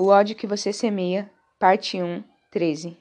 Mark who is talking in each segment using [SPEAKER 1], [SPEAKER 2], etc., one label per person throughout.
[SPEAKER 1] O ódio que você semeia, parte 1, 13.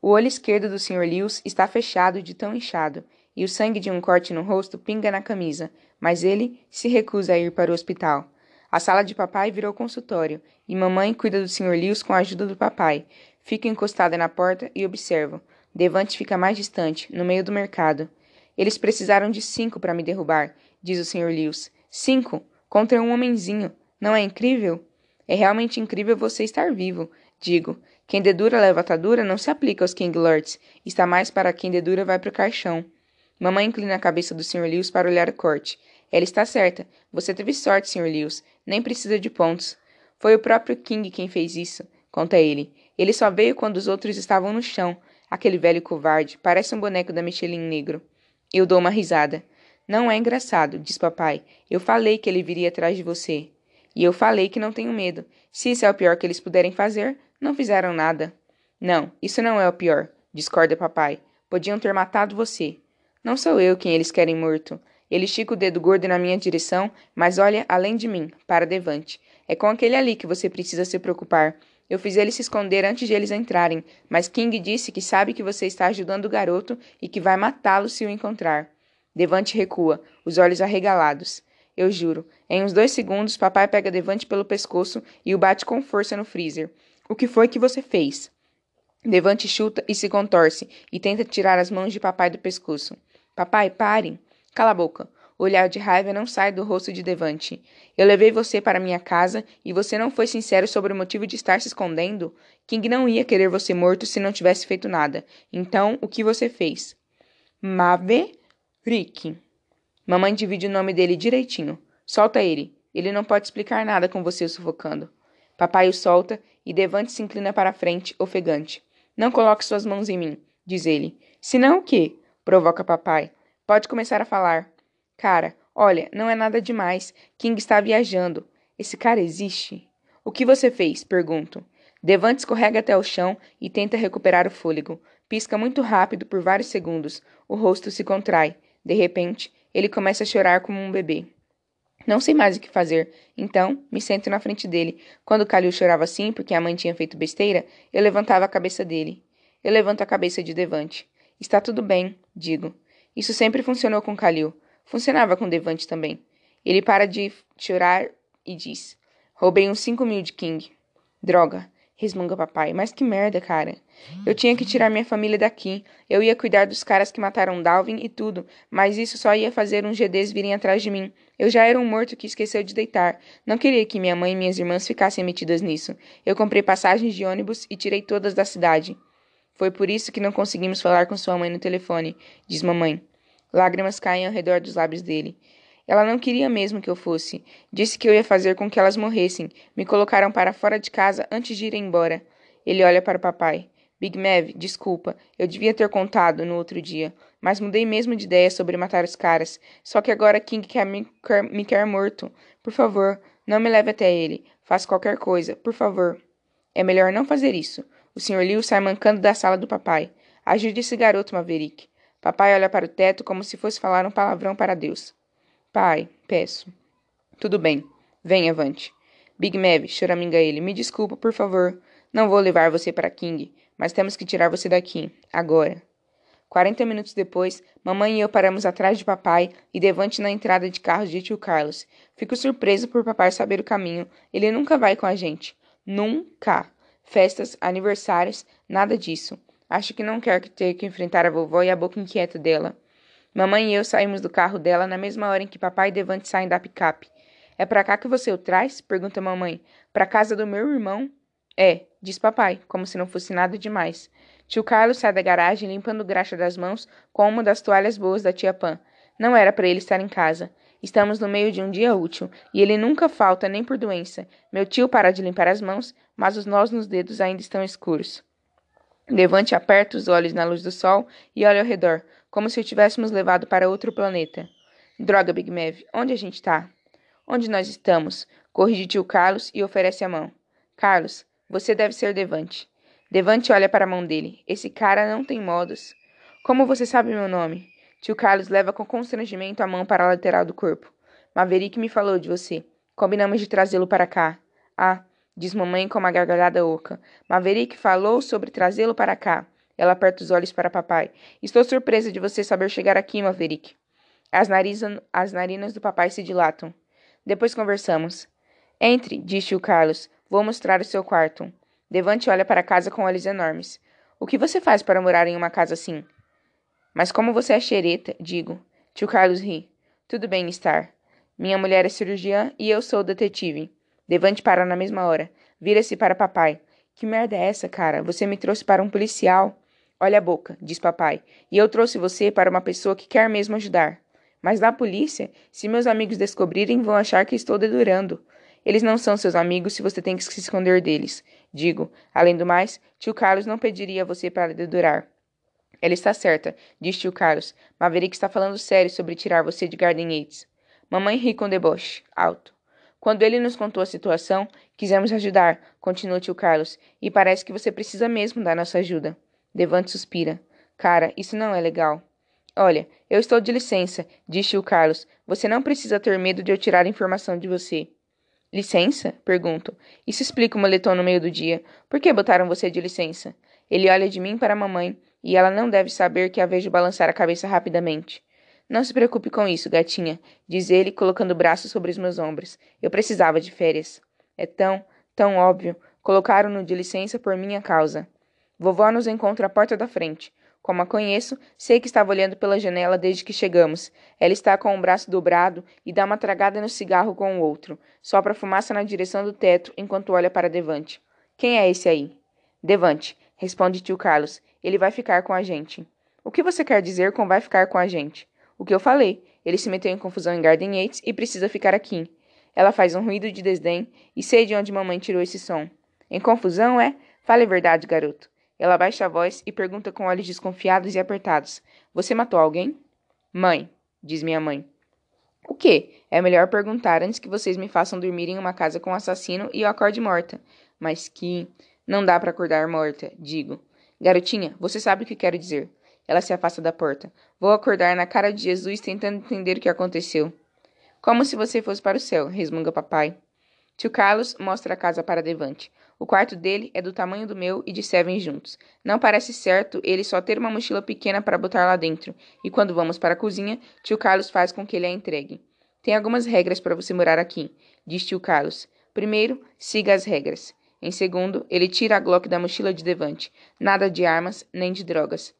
[SPEAKER 1] O olho esquerdo do Sr. Lewis está fechado de tão inchado, e o sangue de um corte no rosto pinga na camisa, mas ele se recusa a ir para o hospital. A sala de papai virou consultório, e mamãe cuida do Sr. Lewis com a ajuda do papai. Fica encostada na porta e observo. Devante fica mais distante, no meio do mercado. Eles precisaram de cinco para me derrubar, diz o Sr. Lewis. Cinco? Contra um homenzinho. Não é incrível? É realmente incrível você estar vivo. Digo, quem dedura leva atadura não se aplica aos King Lords. Está mais para quem dedura vai para o caixão. Mamãe inclina a cabeça do Sr. Lewis para olhar o corte. Ela está certa. Você teve sorte, Sr. Lewis. Nem precisa de pontos. Foi o próprio King quem fez isso, conta ele. Ele só veio quando os outros estavam no chão. Aquele velho covarde. Parece um boneco da Michelin negro. Eu dou uma risada. Não é engraçado, diz papai. Eu falei que ele viria atrás de você. E eu falei que não tenho medo. Se isso é o pior que eles puderem fazer, não fizeram nada. Não, isso não é o pior, discorda papai. Podiam ter matado você. Não sou eu quem eles querem morto. Ele estica o dedo gordo na minha direção, mas olha além de mim, para Devante. É com aquele ali que você precisa se preocupar. Eu fiz ele se esconder antes de eles entrarem, mas King disse que sabe que você está ajudando o garoto e que vai matá-lo se o encontrar. Devante recua, os olhos arregalados. Eu juro. Em uns dois segundos, papai pega Devante pelo pescoço e o bate com força no freezer. O que foi que você fez? Devante chuta e se contorce e tenta tirar as mãos de papai do pescoço. Papai, pare! Cala a boca. O olhar de raiva não sai do rosto de Devante. Eu levei você para minha casa e você não foi sincero sobre o motivo de estar se escondendo? King não ia querer você morto se não tivesse feito nada. Então, o que você fez? Maverick. Mamãe divide o nome dele direitinho. Solta ele. Ele não pode explicar nada com você o sufocando. Papai o solta e Devante se inclina para a frente, ofegante. Não coloque suas mãos em mim, diz ele. Senão o quê? provoca papai. Pode começar a falar. Cara, olha, não é nada demais. King está viajando. Esse cara existe? O que você fez? pergunto. Devante escorrega até o chão e tenta recuperar o fôlego. Pisca muito rápido por vários segundos. O rosto se contrai. De repente, ele começa a chorar como um bebê. Não sei mais o que fazer, então me sento na frente dele. Quando Calil chorava assim porque a mãe tinha feito besteira, eu levantava a cabeça dele. Eu levanto a cabeça de Devante. Está tudo bem, digo. Isso sempre funcionou com Calil. Funcionava com Devante também. Ele para de chorar e diz: Roubei uns cinco mil de King. Droga resmunga papai. Mas que merda, cara. Eu tinha que tirar minha família daqui. Eu ia cuidar dos caras que mataram Dalvin e tudo, mas isso só ia fazer uns GDs virem atrás de mim. Eu já era um morto que esqueceu de deitar. Não queria que minha mãe e minhas irmãs ficassem metidas nisso. Eu comprei passagens de ônibus e tirei todas da cidade. Foi por isso que não conseguimos falar com sua mãe no telefone, diz mamãe. Lágrimas caem ao redor dos lábios dele. Ela não queria mesmo que eu fosse. Disse que eu ia fazer com que elas morressem. Me colocaram para fora de casa antes de ir embora. Ele olha para o papai. Big Mav, desculpa. Eu devia ter contado no outro dia. Mas mudei mesmo de ideia sobre matar os caras. Só que agora King quer me, quer, me quer morto. Por favor, não me leve até ele. Faça qualquer coisa, por favor. É melhor não fazer isso. O Sr. Liu sai mancando da sala do papai. Ajude esse garoto, Maverick. Papai olha para o teto como se fosse falar um palavrão para Deus. Pai, peço. Tudo bem. Venha, avante. Big Mav, choraminga ele. Me desculpa, por favor. Não vou levar você para King, mas temos que tirar você daqui. Agora. Quarenta minutos depois, mamãe e eu paramos atrás de papai e devante na entrada de carro de tio Carlos. Fico surpreso por papai saber o caminho. Ele nunca vai com a gente. Nunca. Festas, aniversários, nada disso. Acho que não quer ter que enfrentar a vovó e a boca inquieta dela. Mamãe e eu saímos do carro dela na mesma hora em que papai e Devante saem da picape. É para cá que você o traz? pergunta mamãe. Para casa do meu irmão? É, diz papai, como se não fosse nada demais. Tio Carlos sai da garagem limpando graxa das mãos com uma das toalhas boas da tia Pan. Não era para ele estar em casa. Estamos no meio de um dia útil e ele nunca falta nem por doença. Meu tio para de limpar as mãos, mas os nós nos dedos ainda estão escuros. Levante aperta os olhos na luz do sol e olha ao redor como se o tivéssemos levado para outro planeta. Droga, Big Mav, onde a gente tá? Onde nós estamos? Corrige tio Carlos e oferece a mão. Carlos, você deve ser Devante. Devante olha para a mão dele. Esse cara não tem modos. Como você sabe meu nome? Tio Carlos leva com constrangimento a mão para a lateral do corpo. Maverick me falou de você. Combinamos de trazê-lo para cá. Ah, diz mamãe com uma gargalhada oca. Maverick falou sobre trazê-lo para cá. Ela aperta os olhos para papai. Estou surpresa de você saber chegar aqui, Maverick. As, nariza, as narinas do papai se dilatam. Depois conversamos. Entre, disse o Carlos. Vou mostrar o seu quarto. Devante olha para a casa com olhos enormes. O que você faz para morar em uma casa assim? Mas como você é xereta, digo. Tio Carlos ri. Tudo bem, Star. Minha mulher é cirurgiã e eu sou detetive. Devante para na mesma hora. Vira-se para papai. Que merda é essa, cara? Você me trouxe para um policial. Olha a boca, diz papai. E eu trouxe você para uma pessoa que quer mesmo ajudar. Mas da polícia, se meus amigos descobrirem, vão achar que estou dedurando. Eles não são seus amigos se você tem que se esconder deles. Digo, além do mais, tio Carlos não pediria a você para dedurar. Ela está certa, diz tio Carlos. Maverick está falando sério sobre tirar você de Garden Yates. Mamãe ri com deboche, alto. Quando ele nos contou a situação, quisemos ajudar, continuou tio Carlos, e parece que você precisa mesmo da nossa ajuda. Devante suspira. Cara, isso não é legal. Olha, eu estou de licença, disse tio Carlos. Você não precisa ter medo de eu tirar informação de você. Licença? Pergunto. Isso explica o moletom no meio do dia. Por que botaram você de licença? Ele olha de mim para a mamãe, e ela não deve saber que a vejo balançar a cabeça rapidamente. Não se preocupe com isso, gatinha, diz ele, colocando o braço sobre os meus ombros. Eu precisava de férias. É tão, tão óbvio. Colocaram-no de licença por minha causa. Vovó nos encontra à porta da frente. Como a conheço, sei que estava olhando pela janela desde que chegamos. Ela está com o braço dobrado e dá uma tragada no cigarro com o outro. Sopra fumaça na direção do teto enquanto olha para Devante. Quem é esse aí? Devante, responde tio Carlos. Ele vai ficar com a gente. O que você quer dizer com vai ficar com a gente? O que eu falei. Ele se meteu em confusão em Garden Yates e precisa ficar aqui. Ela faz um ruído de desdém e sei de onde mamãe tirou esse som. Em confusão, é? Fale a verdade, garoto. Ela baixa a voz e pergunta com olhos desconfiados e apertados: Você matou alguém? Mãe, diz minha mãe. O quê? É melhor perguntar antes que vocês me façam dormir em uma casa com um assassino e eu acorde morta. Mas que. Não dá para acordar morta, digo. Garotinha, você sabe o que quero dizer. Ela se afasta da porta. Vou acordar na cara de Jesus tentando entender o que aconteceu. Como se você fosse para o céu, resmunga papai. Tio Carlos mostra a casa para Devante. O quarto dele é do tamanho do meu e de Seven juntos. Não parece certo ele só ter uma mochila pequena para botar lá dentro, e quando vamos para a cozinha, tio Carlos faz com que ele a entregue. Tem algumas regras para você morar aqui, diz tio Carlos. Primeiro, siga as regras. Em segundo, ele tira a Glock da mochila de Devante. Nada de armas, nem de drogas.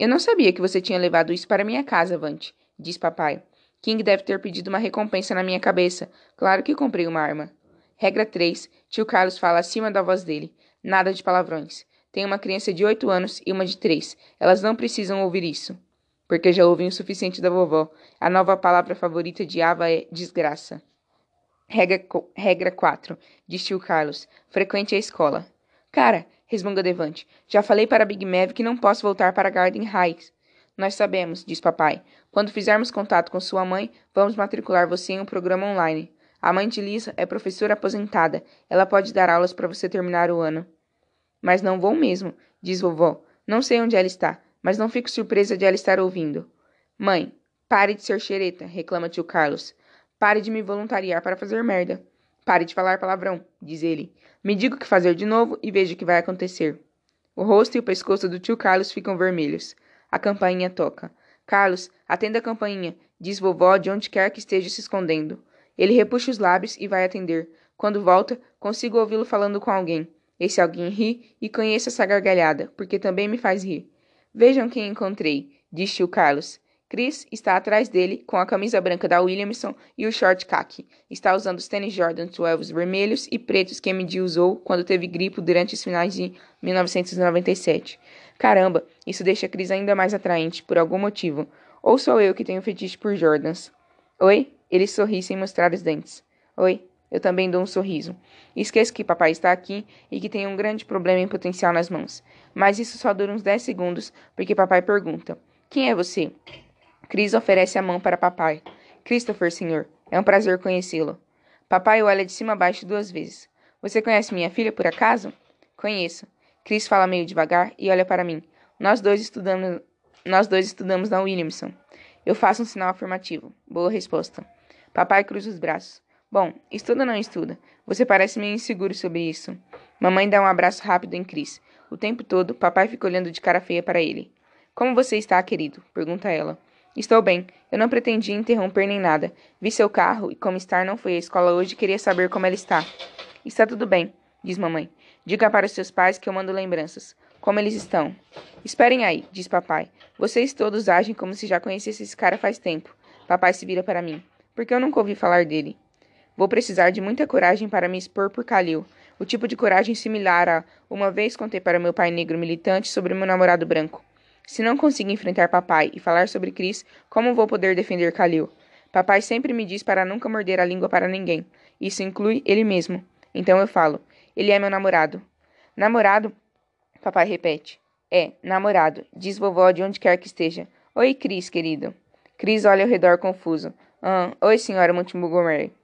[SPEAKER 1] Eu não sabia que você tinha levado isso para minha casa, Vante, diz papai. King deve ter pedido uma recompensa na minha cabeça. Claro que comprei uma arma. Regra 3. Tio Carlos fala acima da voz dele. Nada de palavrões. Tem uma criança de 8 anos e uma de 3. Elas não precisam ouvir isso. Porque já ouvem o suficiente da vovó. A nova palavra favorita de Ava é desgraça. Regra, regra 4. Diz tio Carlos. Frequente a escola. Cara, resmunga Devante. Já falei para Big Mav que não posso voltar para Garden Heights. Nós sabemos, diz papai. Quando fizermos contato com sua mãe, vamos matricular você em um programa online. A mãe de Lisa é professora aposentada. Ela pode dar aulas para você terminar o ano. Mas não vou mesmo, diz vovó. Não sei onde ela está, mas não fico surpresa de ela estar ouvindo. Mãe, pare de ser xereta, reclama tio Carlos. Pare de me voluntariar para fazer merda. Pare de falar palavrão, diz ele. Me diga o que fazer de novo e veja o que vai acontecer. O rosto e o pescoço do tio Carlos ficam vermelhos. A campainha toca. Carlos, atenda a campainha, diz vovó de onde quer que esteja se escondendo. Ele repuxa os lábios e vai atender. Quando volta, consigo ouvi-lo falando com alguém. Esse alguém ri e conheço essa gargalhada, porque também me faz rir. Vejam quem encontrei, disse o Carlos. Chris está atrás dele, com a camisa branca da Williamson e o short khaki. Está usando os tênis Jordan 12 vermelhos e pretos que Emily usou quando teve gripe durante os finais de 1997. Caramba, isso deixa Chris ainda mais atraente, por algum motivo. Ou sou eu que tenho fetiche por Jordans? Oi? Ele sorri sem mostrar os dentes. Oi, eu também dou um sorriso. Esqueço que papai está aqui e que tem um grande problema em potencial nas mãos. Mas isso só dura uns 10 segundos, porque papai pergunta: Quem é você? Chris oferece a mão para papai. Christopher, senhor. É um prazer conhecê-lo. Papai olha de cima a baixo duas vezes. Você conhece minha filha, por acaso? Conheço. Chris fala meio devagar e olha para mim. Nós dois estudamos, nós dois estudamos na Williamson. Eu faço um sinal afirmativo. Boa resposta. Papai cruza os braços. Bom, estuda ou não estuda? Você parece meio inseguro sobre isso. Mamãe dá um abraço rápido em Chris. O tempo todo, papai fica olhando de cara feia para ele. Como você está, querido? pergunta ela. Estou bem. Eu não pretendia interromper nem nada. Vi seu carro e, como Star não foi à escola hoje, queria saber como ela está. Está tudo bem, diz mamãe. Diga para seus pais que eu mando lembranças. Como eles estão? Esperem aí, diz papai. Vocês todos agem como se já conhecessem esse cara faz tempo. Papai se vira para mim. Por que eu nunca ouvi falar dele? Vou precisar de muita coragem para me expor por Kalil. O tipo de coragem similar a uma vez contei para meu pai negro militante sobre meu namorado branco. Se não consigo enfrentar papai e falar sobre Chris, como vou poder defender Kalil? Papai sempre me diz para nunca morder a língua para ninguém. Isso inclui ele mesmo. Então eu falo: ele é meu namorado. Namorado? Papai repete. É, namorado, diz vovó de onde quer que esteja. Oi, Cris, querido. Cris olha ao redor confuso. Ah, oi, senhora Montgomery.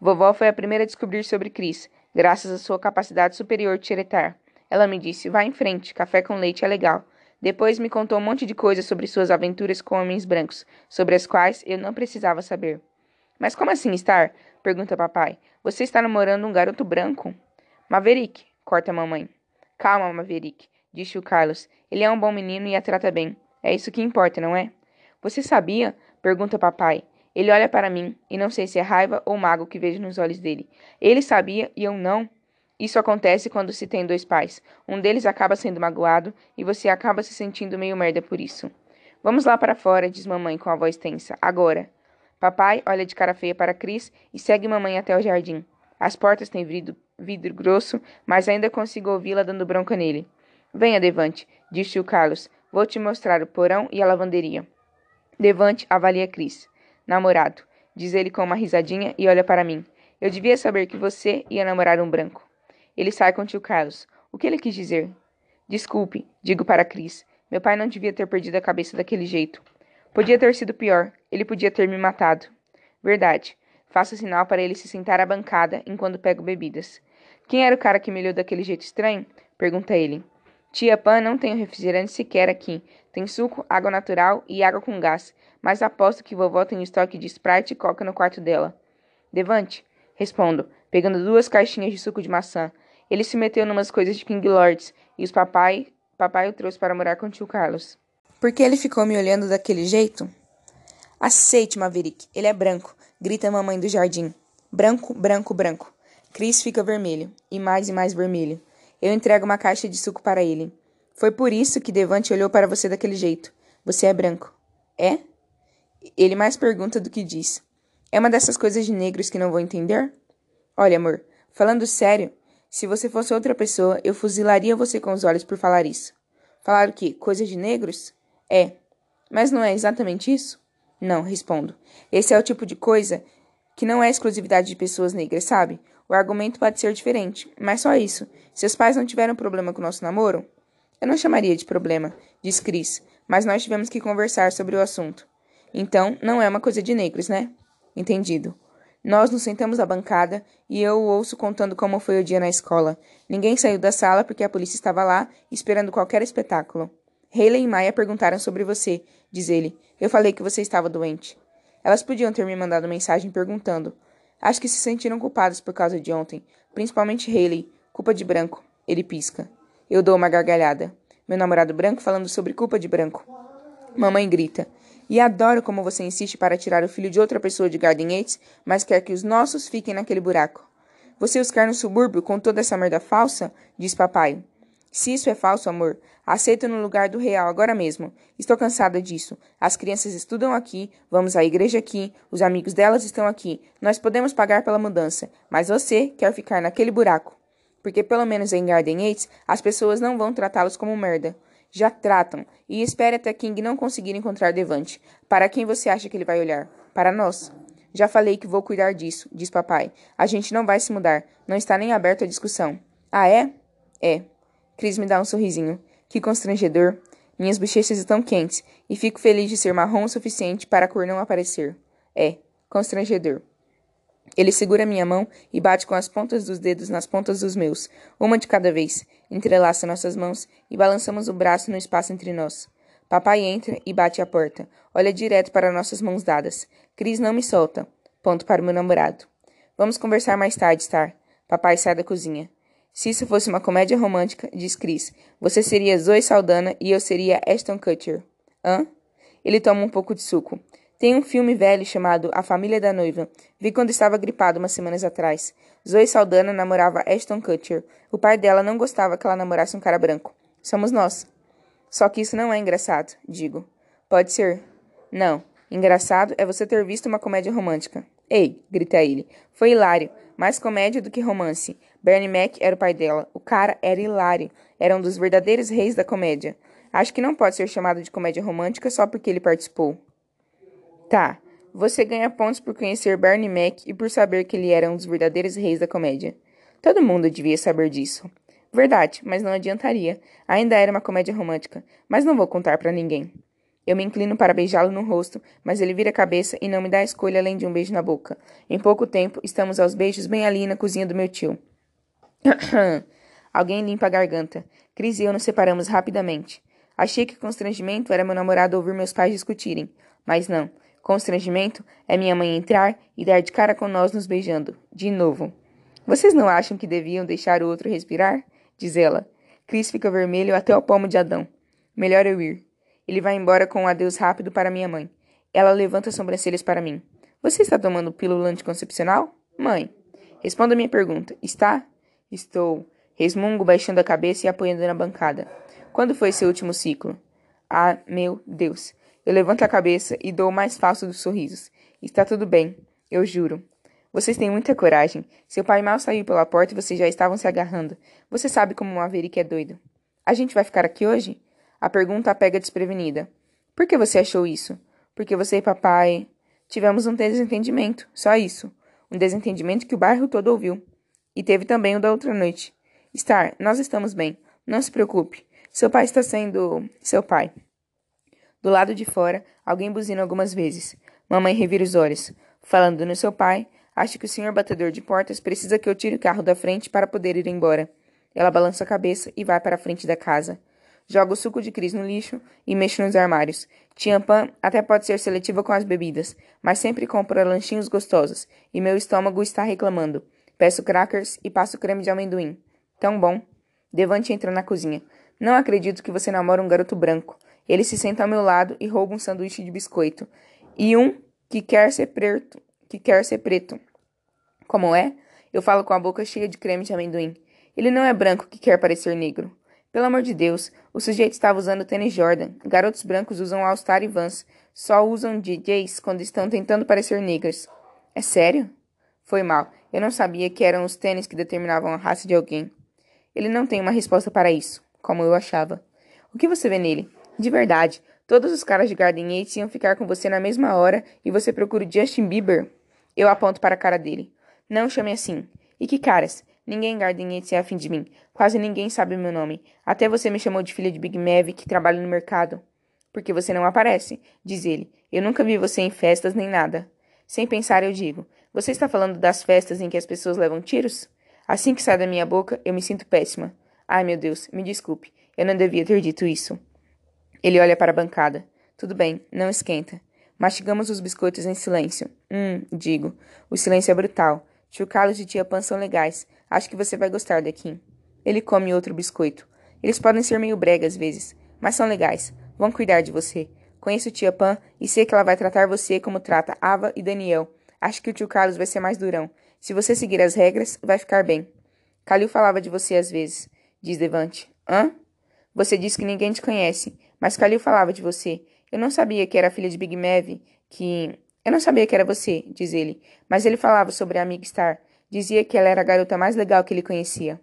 [SPEAKER 1] Vovó foi a primeira a descobrir sobre Cris, graças à sua capacidade superior de xeretar. Ela me disse: vá em frente, café com leite é legal. Depois me contou um monte de coisas sobre suas aventuras com homens brancos, sobre as quais eu não precisava saber. Mas como assim estar? pergunta papai. Você está namorando um garoto branco? Maverick, corta a mamãe. Calma, Maverick, disse o Carlos. Ele é um bom menino e a trata bem. É isso que importa, não é? Você sabia? pergunta papai. Ele olha para mim, e não sei se é raiva ou mago que vejo nos olhos dele. Ele sabia e eu não. Isso acontece quando se tem dois pais. Um deles acaba sendo magoado e você acaba se sentindo meio merda por isso. Vamos lá para fora, diz mamãe com a voz tensa. Agora. Papai olha de cara feia para Cris e segue mamãe até o jardim. As portas têm vidro, vidro grosso, mas ainda consigo ouvi-la dando bronca nele. Venha, Devante, disse o Carlos. Vou te mostrar o porão e a lavanderia. Devante avalia Cris. Namorado, diz ele com uma risadinha e olha para mim. Eu devia saber que você ia namorar um branco. Ele sai com o tio Carlos. O que ele quis dizer? Desculpe, digo para Cris. Meu pai não devia ter perdido a cabeça daquele jeito. Podia ter sido pior. Ele podia ter me matado. Verdade. Faço sinal para ele se sentar à bancada enquanto pego bebidas. Quem era o cara que me olhou daquele jeito estranho? Pergunta ele. Tia Pan não tem refrigerante sequer aqui. Tem suco, água natural e água com gás mas aposto que vovó tem estoque de Sprite e Coca no quarto dela. Devante, respondo, pegando duas caixinhas de suco de maçã. Ele se meteu numas coisas de King Lords e os papai, papai o trouxe para morar com o tio Carlos. Por que ele ficou me olhando daquele jeito? Aceite, Maverick, ele é branco, grita a mamãe do jardim. Branco, branco, branco. Chris fica vermelho, e mais e mais vermelho. Eu entrego uma caixa de suco para ele. Foi por isso que Devante olhou para você daquele jeito. Você é branco. É? Ele mais pergunta do que diz. É uma dessas coisas de negros que não vou entender? Olha, amor, falando sério, se você fosse outra pessoa, eu fuzilaria você com os olhos por falar isso. Falar o quê? Coisa de negros? É. Mas não é exatamente isso? Não, respondo. Esse é o tipo de coisa que não é exclusividade de pessoas negras, sabe? O argumento pode ser diferente, mas só isso. Seus pais não tiveram problema com o nosso namoro? Eu não chamaria de problema, diz Chris, mas nós tivemos que conversar sobre o assunto. Então, não é uma coisa de negros, né? Entendido. Nós nos sentamos à bancada e eu o ouço contando como foi o dia na escola. Ninguém saiu da sala porque a polícia estava lá esperando qualquer espetáculo. Hayley e Maya perguntaram sobre você, diz ele. Eu falei que você estava doente. Elas podiam ter me mandado mensagem perguntando. Acho que se sentiram culpadas por causa de ontem, principalmente Hayley. Culpa de branco. Ele pisca. Eu dou uma gargalhada. Meu namorado branco falando sobre culpa de branco. Mamãe grita. E adoro como você insiste para tirar o filho de outra pessoa de Garden Yates, mas quer que os nossos fiquem naquele buraco. Você os quer no subúrbio com toda essa merda falsa? Diz papai. Se isso é falso, amor, aceita no lugar do real agora mesmo. Estou cansada disso. As crianças estudam aqui, vamos à igreja aqui, os amigos delas estão aqui. Nós podemos pagar pela mudança, mas você quer ficar naquele buraco. Porque pelo menos em Garden Yates, as pessoas não vão tratá-los como merda já tratam, e espere até King não conseguir encontrar Devante. Para quem você acha que ele vai olhar? Para nós. Já falei que vou cuidar disso, diz papai. A gente não vai se mudar. Não está nem aberto a discussão. Ah, é? É. Cris me dá um sorrisinho. Que constrangedor. Minhas bochechas estão quentes, e fico feliz de ser marrom o suficiente para a cor não aparecer. É, constrangedor. Ele segura minha mão e bate com as pontas dos dedos nas pontas dos meus, uma de cada vez. Entrelaça nossas mãos e balançamos o braço no espaço entre nós. Papai entra e bate a porta. Olha direto para nossas mãos dadas. Cris não me solta. Ponto para o meu namorado. Vamos conversar mais tarde, Star. Papai sai da cozinha. Se isso fosse uma comédia romântica, diz Chris, você seria Zoe Saldana e eu seria Ashton Kutcher. Hã? Ele toma um pouco de suco. Tem um filme velho chamado A Família da Noiva. Vi quando estava gripado umas semanas atrás. Zoe Saldana namorava Ashton Kutcher. O pai dela não gostava que ela namorasse um cara branco. Somos nós. Só que isso não é engraçado, digo. Pode ser. Não. Engraçado é você ter visto uma comédia romântica. Ei, grita ele. Foi hilário. Mais comédia do que romance. Bernie Mac era o pai dela. O cara era hilário. Era um dos verdadeiros reis da comédia. Acho que não pode ser chamado de comédia romântica só porque ele participou. Tá. Você ganha pontos por conhecer Bernie Mac e por saber que ele era um dos verdadeiros reis da comédia. Todo mundo devia saber disso. Verdade, mas não adiantaria. Ainda era uma comédia romântica, mas não vou contar para ninguém. Eu me inclino para beijá-lo no rosto, mas ele vira a cabeça e não me dá escolha além de um beijo na boca. Em pouco tempo, estamos aos beijos bem ali na cozinha do meu tio. Alguém limpa a garganta. Cris e eu nos separamos rapidamente. Achei que constrangimento era meu namorado ouvir meus pais discutirem, mas não. Constrangimento é minha mãe entrar e dar de cara com nós nos beijando. De novo. Vocês não acham que deviam deixar o outro respirar? Diz ela. Chris fica vermelho até o palmo de Adão. Melhor eu ir. Ele vai embora com um adeus rápido para minha mãe. Ela levanta as sobrancelhas para mim. Você está tomando pílula anticoncepcional? Mãe. Responda a minha pergunta. Está? Estou. Resmungo, baixando a cabeça e apoiando na bancada. Quando foi seu último ciclo? Ah, meu Deus. Eu levanto a cabeça e dou o mais falso dos sorrisos. Está tudo bem, eu juro. Vocês têm muita coragem. Seu pai mal saiu pela porta e vocês já estavam se agarrando. Você sabe como um Maverick é doido. A gente vai ficar aqui hoje? A pergunta pega desprevenida. Por que você achou isso? Porque você e papai. Tivemos um desentendimento, só isso. Um desentendimento que o bairro todo ouviu. E teve também o da outra noite. Star, nós estamos bem. Não se preocupe. Seu pai está sendo. seu pai. Do lado de fora, alguém buzina algumas vezes. Mamãe revira os olhos. Falando no seu pai, acho que o senhor batedor de portas precisa que eu tire o carro da frente para poder ir embora. Ela balança a cabeça e vai para a frente da casa. Joga o suco de Cris no lixo e mexe nos armários. Tia Pan até pode ser seletiva com as bebidas, mas sempre compra lanchinhos gostosos, e meu estômago está reclamando. Peço crackers e passo creme de amendoim. Tão bom. Devante entra na cozinha. Não acredito que você namora um garoto branco. Ele se senta ao meu lado e rouba um sanduíche de biscoito. E um que quer ser preto. Que quer ser preto. Como é? Eu falo com a boca cheia de creme de amendoim. Ele não é branco que quer parecer negro. Pelo amor de Deus, o sujeito estava usando tênis Jordan. Garotos brancos usam All-Star e Vans. Só usam DJs quando estão tentando parecer negros. É sério? Foi mal. Eu não sabia que eram os tênis que determinavam a raça de alguém. Ele não tem uma resposta para isso, como eu achava. O que você vê nele? De verdade, todos os caras de Garden Yates iam ficar com você na mesma hora e você procura o Justin Bieber? Eu aponto para a cara dele. Não chame assim. E que caras? Ninguém em Garden Yates é afim de mim. Quase ninguém sabe meu nome. Até você me chamou de filha de Big Mav que trabalha no mercado. Porque você não aparece, diz ele. Eu nunca vi você em festas nem nada. Sem pensar, eu digo: Você está falando das festas em que as pessoas levam tiros? Assim que sai da minha boca, eu me sinto péssima. Ai, meu Deus, me desculpe. Eu não devia ter dito isso. Ele olha para a bancada. Tudo bem, não esquenta. Mastigamos os biscoitos em silêncio. Hum, digo. O silêncio é brutal. Tio Carlos e tia Pan são legais. Acho que você vai gostar daqui. Ele come outro biscoito. Eles podem ser meio brega às vezes, mas são legais. Vão cuidar de você. Conheço tia Pan e sei que ela vai tratar você como trata Ava e Daniel. Acho que o tio Carlos vai ser mais durão. Se você seguir as regras, vai ficar bem. Calil falava de você às vezes, diz Devante. Hã? Você disse que ninguém te conhece, mas Kalil falava de você. Eu não sabia que era filha de Big Mav, que... Eu não sabia que era você, diz ele, mas ele falava sobre a amiga Star. Dizia que ela era a garota mais legal que ele conhecia.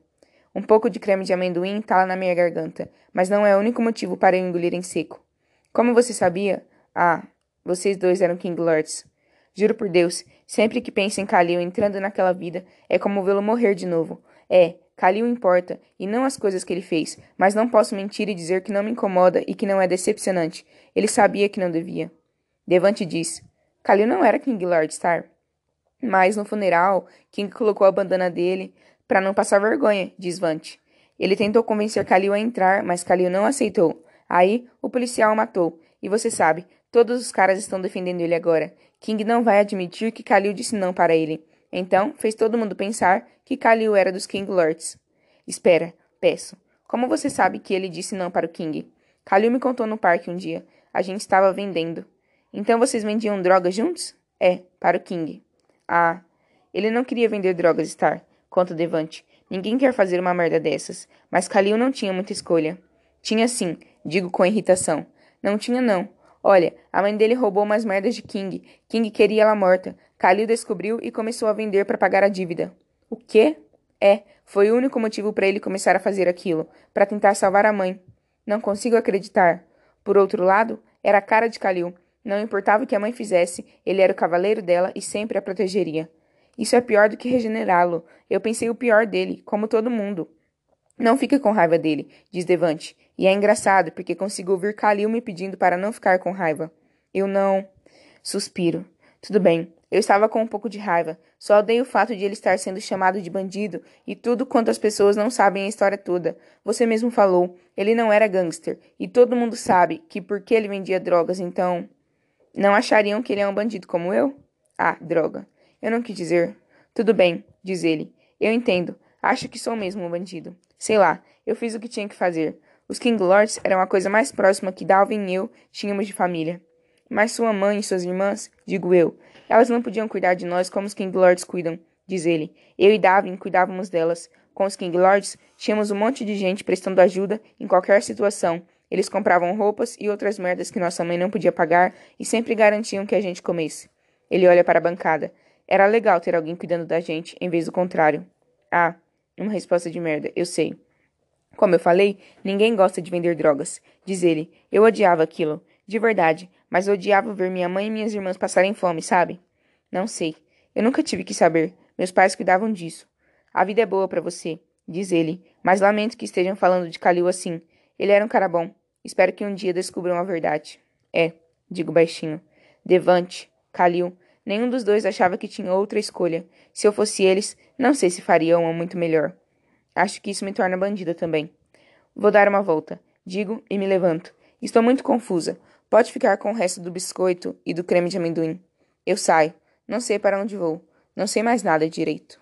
[SPEAKER 1] Um pouco de creme de amendoim entala na minha garganta, mas não é o único motivo para eu engolir em seco. Como você sabia? Ah, vocês dois eram King Lords. Juro por Deus, sempre que penso em Kalil entrando naquela vida, é como vê-lo morrer de novo. É, Kalil importa, e não as coisas que ele fez, mas não posso mentir e dizer que não me incomoda e que não é decepcionante. Ele sabia que não devia. Devante diz: Kalil não era King Lord Star. Mas no funeral, King colocou a bandana dele para não passar vergonha, diz Vante. Ele tentou convencer Kalil a entrar, mas Kalil não aceitou. Aí, o policial o matou. E você sabe, todos os caras estão defendendo ele agora. King não vai admitir que Kalil disse não para ele. Então, fez todo mundo pensar que Kalil era dos King Lords. Espera, peço. Como você sabe que ele disse não para o King? Kalil me contou no parque um dia. A gente estava vendendo. Então vocês vendiam drogas juntos? É, para o King. Ah, ele não queria vender drogas, Star, conta Devante. Ninguém quer fazer uma merda dessas. Mas Kalil não tinha muita escolha. Tinha sim, digo com irritação. Não tinha não. Olha, a mãe dele roubou umas merdas de King. King queria ela morta. Kalil descobriu e começou a vender para pagar a dívida. O quê? É, foi o único motivo para ele começar a fazer aquilo, para tentar salvar a mãe. Não consigo acreditar. Por outro lado, era a cara de Kalil. Não importava o que a mãe fizesse, ele era o cavaleiro dela e sempre a protegeria. Isso é pior do que regenerá-lo. Eu pensei o pior dele, como todo mundo. Não fique com raiva dele, diz Devante. E é engraçado, porque consigo ouvir Kalil me pedindo para não ficar com raiva. Eu não. Suspiro. Tudo bem. Eu estava com um pouco de raiva. Só odeio o fato de ele estar sendo chamado de bandido e tudo quanto as pessoas não sabem a história toda. Você mesmo falou. Ele não era gangster. E todo mundo sabe que porque ele vendia drogas, então. Não achariam que ele é um bandido como eu? Ah, droga. Eu não quis dizer. Tudo bem, diz ele. Eu entendo. Acho que sou mesmo um bandido. Sei lá, eu fiz o que tinha que fazer. Os King Lords eram a coisa mais próxima que Dalvin e eu tínhamos de família. Mas sua mãe e suas irmãs, digo eu, elas não podiam cuidar de nós como os King Lords cuidam, diz ele. Eu e Davin cuidávamos delas. Com os King Lords, tínhamos um monte de gente prestando ajuda em qualquer situação. Eles compravam roupas e outras merdas que nossa mãe não podia pagar e sempre garantiam que a gente comesse. Ele olha para a bancada. Era legal ter alguém cuidando da gente, em vez do contrário. Ah, uma resposta de merda, eu sei. Como eu falei, ninguém gosta de vender drogas, diz ele. Eu odiava aquilo. De verdade, mas odiava ver minha mãe e minhas irmãs passarem fome, sabe? Não sei. Eu nunca tive que saber. Meus pais cuidavam disso. A vida é boa para você, diz ele, mas lamento que estejam falando de Kalil assim. Ele era um cara bom. Espero que um dia descubram a verdade. É, digo baixinho. Devante, Kalil, nenhum dos dois achava que tinha outra escolha. Se eu fosse eles, não sei se faria uma muito melhor. Acho que isso me torna bandida também. Vou dar uma volta, digo e me levanto. Estou muito confusa. Pode ficar com o resto do biscoito e do creme de amendoim. Eu saio. Não sei para onde vou. Não sei mais nada direito.